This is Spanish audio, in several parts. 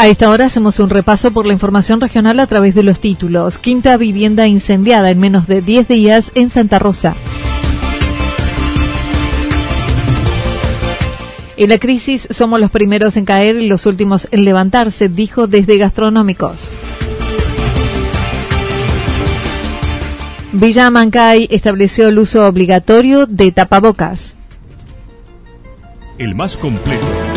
A esta hora hacemos un repaso por la información regional a través de los títulos. Quinta vivienda incendiada en menos de 10 días en Santa Rosa. En la crisis somos los primeros en caer y los últimos en levantarse, dijo desde Gastronómicos. Villa Mancay estableció el uso obligatorio de tapabocas. El más completo.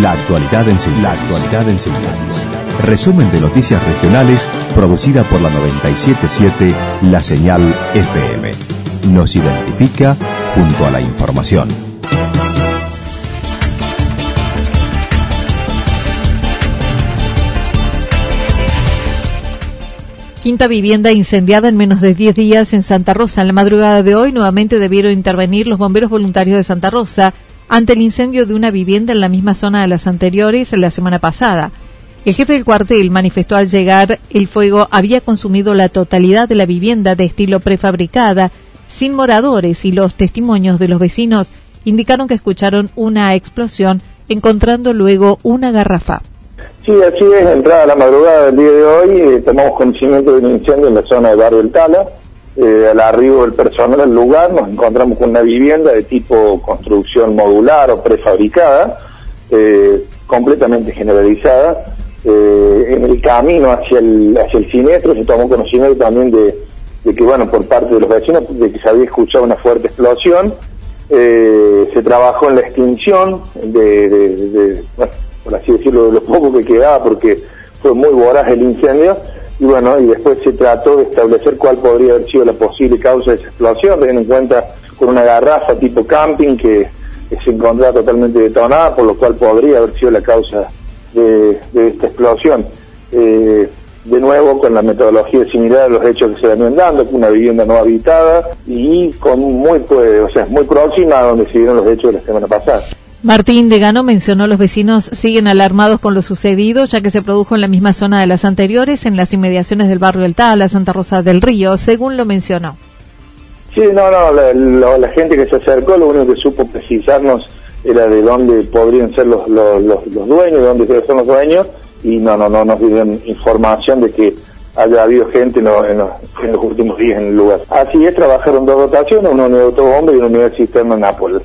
La actualidad en síntesis. La actualidad en síntesis. Resumen de noticias regionales producida por la 977 La Señal FM. Nos identifica junto a la información. Quinta vivienda incendiada en menos de 10 días en Santa Rosa. En la madrugada de hoy nuevamente debieron intervenir los bomberos voluntarios de Santa Rosa ante el incendio de una vivienda en la misma zona de las anteriores la semana pasada. El jefe del cuartel manifestó al llegar el fuego había consumido la totalidad de la vivienda de estilo prefabricada, sin moradores y los testimonios de los vecinos indicaron que escucharon una explosión, encontrando luego una garrafa. Sí, así es, entrada la madrugada del día de hoy, eh, tomamos conocimiento de un incendio en la zona de Barrio El eh, al arribo del personal al lugar nos encontramos con una vivienda de tipo construcción modular o prefabricada, eh, completamente generalizada. Eh, en el camino hacia el, hacia el siniestro se tomó conocimiento también de, que, bueno, por parte de los vecinos, de que se había escuchado una fuerte explosión. se trabajó en la extinción de, bueno, por así decirlo, de lo poco que quedaba, porque fue muy voraz el incendio y bueno, y después se trató de establecer cuál podría haber sido la posible causa de esa explosión, teniendo en cuenta con una garrafa tipo camping que, se encontraba totalmente detonada, por lo cual podría haber sido la causa de, esta explosión. Eh, de nuevo, con la metodología similar a los hechos que se venían dando, una vivienda no habitada y con muy, pues, o sea, muy próxima a donde se dieron los hechos de la semana pasada. Martín Degano mencionó los vecinos siguen alarmados con lo sucedido, ya que se produjo en la misma zona de las anteriores, en las inmediaciones del barrio del Tala, Santa Rosa del Río, según lo mencionó. Sí, no, no, la, gente que se acercó lo único que supo precisarnos era de dónde podrían ser los, los, dueños, de dónde son los dueños, y no, no, no nos dieron información de que haya habido gente en, los últimos días en el lugar. Así es, trabajaron dos dotaciones, una unidad de autobomba y una unidad de cisterna en Nápoles.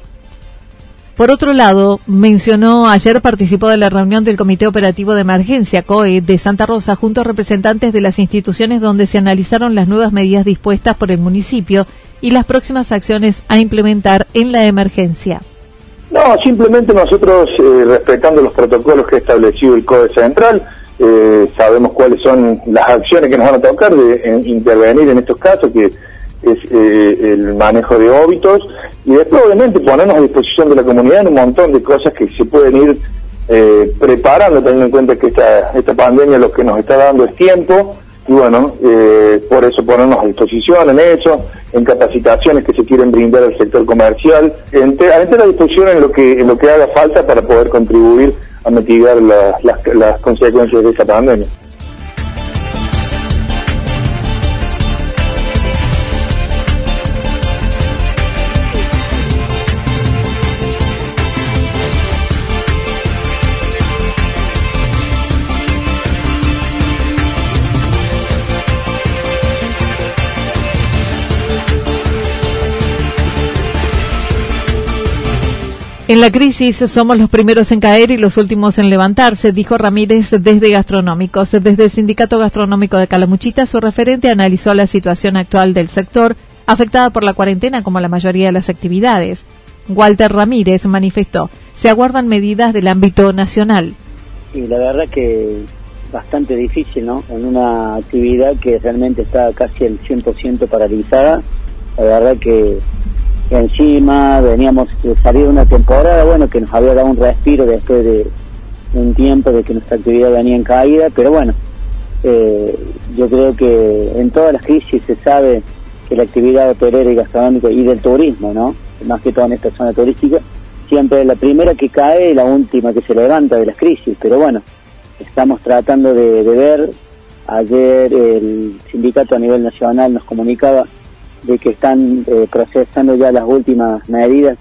Por otro lado, mencionó ayer participó de la reunión del Comité Operativo de Emergencia COE de Santa Rosa junto a representantes de las instituciones donde se analizaron las nuevas medidas dispuestas por el municipio y las próximas acciones a implementar en la emergencia. No, simplemente nosotros, eh, respetando los protocolos que ha establecido el COE Central, eh, sabemos cuáles son las acciones que nos van a tocar de intervenir en estos casos, que es eh, el manejo de óbitos y después obviamente ponernos a disposición de la comunidad en un montón de cosas que se pueden ir eh, preparando teniendo en cuenta que esta, esta pandemia lo que nos está dando es tiempo y bueno, eh, por eso ponernos a disposición en eso, en capacitaciones que se quieren brindar al sector comercial, en a disposición en lo que en lo que haga falta para poder contribuir a mitigar las, las consecuencias de esta pandemia. En la crisis somos los primeros en caer y los últimos en levantarse, dijo Ramírez desde Gastronómicos. Desde el Sindicato Gastronómico de Calamuchita, su referente analizó la situación actual del sector, afectada por la cuarentena como la mayoría de las actividades. Walter Ramírez manifestó, se aguardan medidas del ámbito nacional. Y la verdad que bastante difícil, ¿no? En una actividad que realmente está casi el 100% paralizada. La verdad que encima veníamos salir de una temporada, bueno, que nos había dado un respiro después de un tiempo de que nuestra actividad venía en caída, pero bueno, eh, yo creo que en todas las crisis se sabe que la actividad hotelera y gastronómica y del turismo, ¿no? Más que todo en esta zona turística, siempre es la primera que cae y la última que se levanta de las crisis, pero bueno, estamos tratando de ver, ayer el sindicato a nivel nacional nos comunicaba de que están eh, procesando ya las últimas medidas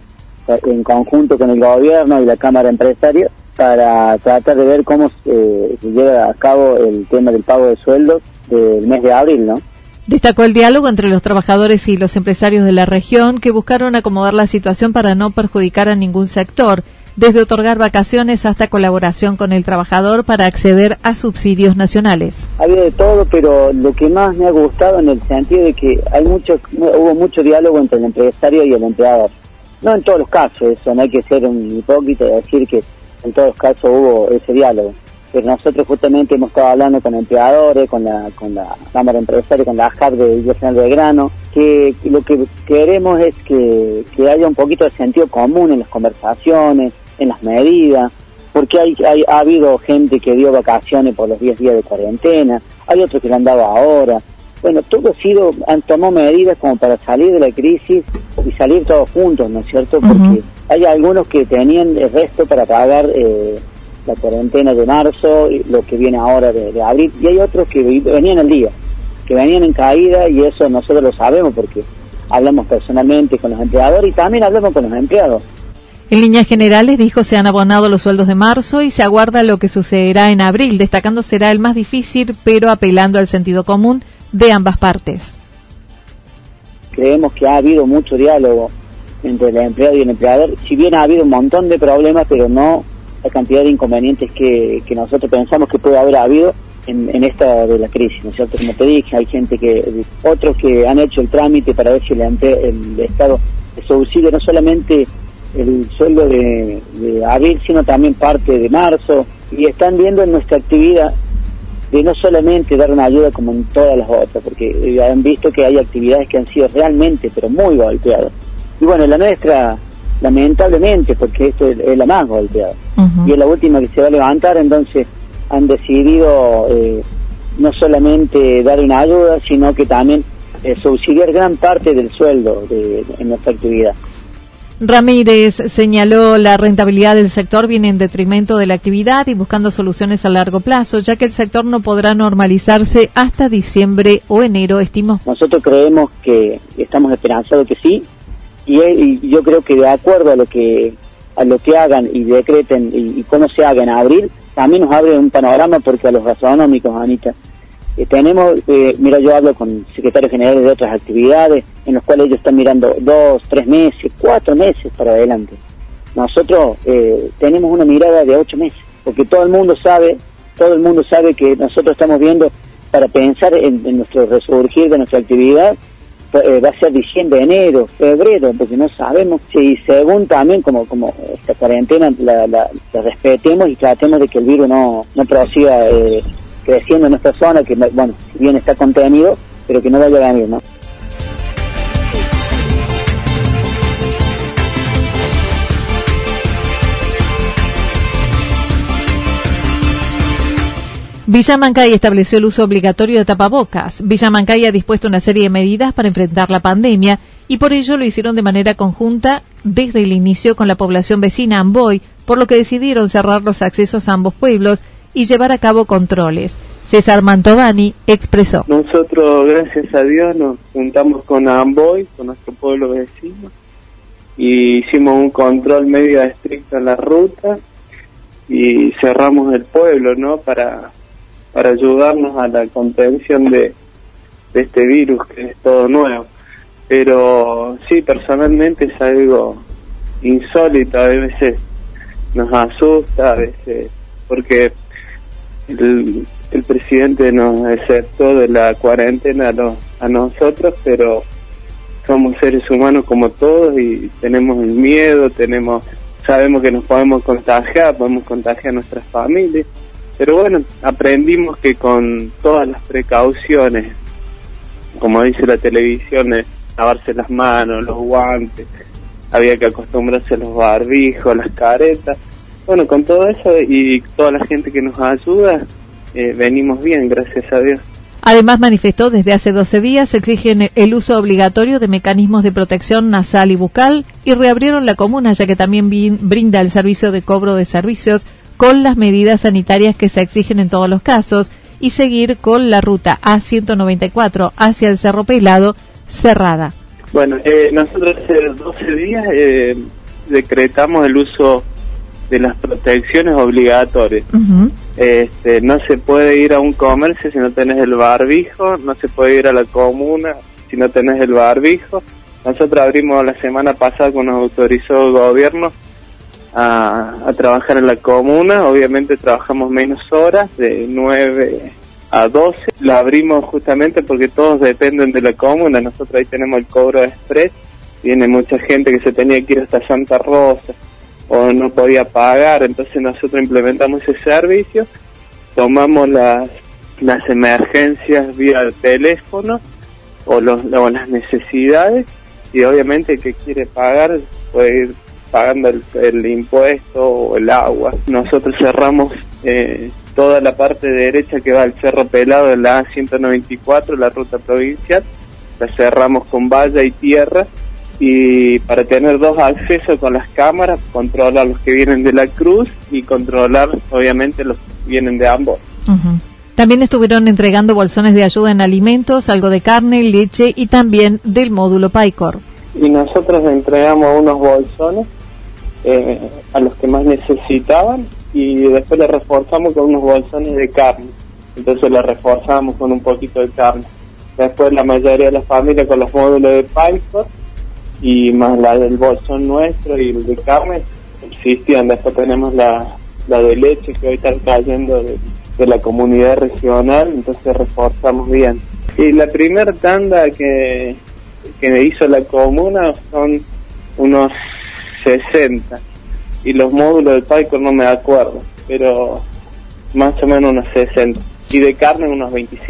eh, en conjunto con el gobierno y la Cámara Empresaria para tratar de ver cómo eh, se lleva a cabo el tema del pago de sueldos del mes de abril, ¿no? Destacó el diálogo entre los trabajadores y los empresarios de la región que buscaron acomodar la situación para no perjudicar a ningún sector desde otorgar vacaciones hasta colaboración con el trabajador para acceder a subsidios nacionales. Había de todo, pero lo que más me ha gustado en el sentido de que hay mucho, hubo mucho diálogo entre el empresario y el empleador. No en todos los casos, eso no hay que ser un hipócrita y decir que en todos los casos hubo ese diálogo. Pero nosotros justamente hemos estado hablando con empleadores, con la, con la Cámara Empresaria, con la AJAP de Villa General Grano, que lo que queremos es que, que haya un poquito de sentido común en las conversaciones, en las medidas, porque hay, hay, ha habido gente que dio vacaciones por los 10 días de cuarentena, hay otros que lo han dado ahora. Bueno, todo ha sido, han tomado medidas como para salir de la crisis y salir todos juntos, ¿no es cierto? Porque hay algunos que tenían el resto para pagar eh, la cuarentena de marzo, y lo que viene ahora de, de abril, y hay otros que venían al día, que venían en caída y eso nosotros lo sabemos porque hablamos personalmente con los empleadores y también hablamos con los empleados. En líneas generales, dijo, se han abonado los sueldos de marzo y se aguarda lo que sucederá en abril, destacando será el más difícil, pero apelando al sentido común de ambas partes. Creemos que ha habido mucho diálogo entre el empleado y el empleador, si bien ha habido un montón de problemas, pero no la cantidad de inconvenientes que, que nosotros pensamos que puede haber habido en, en, esta de la crisis, ¿no es cierto? Como te dije, hay gente que, otros que han hecho el trámite para ver si el, el Estado subsidia no solamente el sueldo de, de, abril, sino también parte de marzo, y están viendo en nuestra actividad de no solamente dar una ayuda como en todas las otras, porque han visto que hay actividades que han sido realmente, pero muy golpeadas. Y bueno, la nuestra, lamentablemente, porque esto es, la más golpeada, uh -huh. y es la última que se va a levantar, entonces han decidido eh, no solamente dar una ayuda, sino que también eh, subsidiar gran parte del sueldo de, en nuestra actividad. Ramírez señaló la rentabilidad del sector viene en detrimento de la actividad y buscando soluciones a largo plazo, ya que el sector no podrá normalizarse hasta diciembre o enero, estimó. Nosotros creemos que estamos esperanzados que sí, y, y yo creo que de acuerdo a lo que a lo que hagan y decreten y, cómo se haga en abril, también nos abre un panorama porque a los gastronómicos, Anita, eh, tenemos, eh, mira, yo hablo con secretarios generales de otras actividades en los cuales ellos están mirando dos, tres meses, cuatro meses para adelante. Nosotros eh, tenemos una mirada de ocho meses, porque todo el mundo sabe, todo el mundo sabe que nosotros estamos viendo para pensar en, nuestro resurgir de nuestra actividad, va a ser diciembre, enero, febrero, porque no sabemos si según también como como esta cuarentena la, la, la respetemos y tratemos de que el virus no, no prosiga eh, creciendo en nuestra zona, que bueno, bien está contenido, pero que no vaya a venir, ¿no? Villa Mancay estableció el uso obligatorio de tapabocas. Villa Mancay ha dispuesto una serie de medidas para enfrentar la pandemia y por ello lo hicieron de manera conjunta desde el inicio con la población vecina Amboy, por lo que decidieron cerrar los accesos a ambos pueblos y llevar a cabo controles. César Mantovani expresó. Nosotros, gracias a Dios, nos juntamos con Amboy, con nuestro pueblo vecino, y hicimos un control medio estricto en la ruta y cerramos el pueblo, ¿no? Para, para ayudarnos a la contención de, de este virus que es todo nuevo. Pero sí, personalmente es algo insólito, a veces nos asusta, a veces porque el, presidente nos aceptó de la cuarentena a, a nosotros, pero somos seres humanos como todos y tenemos el miedo, tenemos sabemos que nos podemos contagiar, podemos contagiar a nuestras familias, pero bueno, aprendimos que con todas las precauciones, como dice la televisión, es lavarse las manos, los guantes, había que acostumbrarse a los barbijos, las caretas, bueno, con todo eso y toda la gente que nos ayuda, eh, venimos bien, gracias a Dios. Además, manifestó desde hace 12 días exigen el uso obligatorio de mecanismos de protección nasal y bucal y reabrieron la comuna ya que también brinda el servicio de cobro de servicios con las medidas sanitarias que se exigen en todos los casos y seguir con la ruta A194 hacia el Cerro Pelado cerrada. Bueno, eh, nosotros hace 12 días eh, decretamos el uso de las protecciones obligatorias. este, no se puede ir a un comercio si no tenés el barbijo, no se puede ir a la comuna si no tenés el barbijo. Nosotros abrimos la semana pasada cuando nos autorizó el gobierno a, a trabajar en la comuna, obviamente trabajamos menos horas, de 9 a 12. La abrimos justamente porque todos dependen de la comuna, nosotros ahí tenemos el cobro express, viene mucha gente que se tenía que ir hasta Santa Rosa o no podía pagar, entonces nosotros implementamos ese servicio, tomamos las, las emergencias vía teléfono o, los, o las necesidades y obviamente el que quiere pagar puede ir pagando el, impuesto o el agua. Nosotros cerramos eh, toda la parte derecha que va al Cerro Pelado la A194, la ruta provincial, la cerramos con valla y tierra y para tener dos accesos con las cámaras, controlar los que vienen de la cruz y controlar obviamente los que vienen de ambos. También estuvieron entregando bolsones de ayuda en alimentos, algo de carne, leche y también del módulo PICOR. Y nosotros entregamos unos bolsones eh, a los que más necesitaban y después le reforzamos con unos bolsones de carne. Entonces le reforzamos con un poquito de carne. Después la mayoría de la familia con los módulos de PICOR y más la del bolsón nuestro y el de carne existían. Después tenemos la, la de leche que hoy está cayendo de, la comunidad regional, entonces reforzamos bien. Y la primera tanda que, que hizo la comuna son unos 60 y los módulos del palco no me acuerdo, pero más o menos unos 60 y de carne unos 25.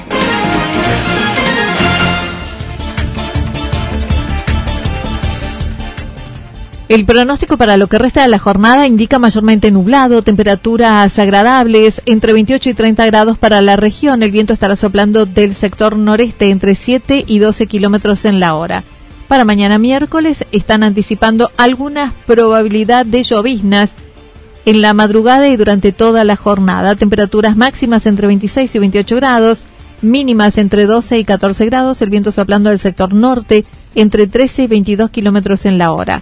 El pronóstico para lo que resta de la jornada indica mayormente nublado, temperaturas agradables, entre 28 y 30 grados para la región. El viento estará soplando del sector noreste entre 7 y 12 kilómetros en la hora. Para mañana miércoles están anticipando algunas probabilidad de lloviznas en la madrugada y durante toda la jornada. Temperaturas máximas entre 26 y 28 grados, mínimas entre 12 y 14 grados. El viento soplando del sector norte entre 13 y 22 kilómetros en la hora.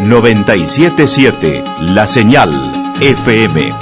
977 La Señal FM.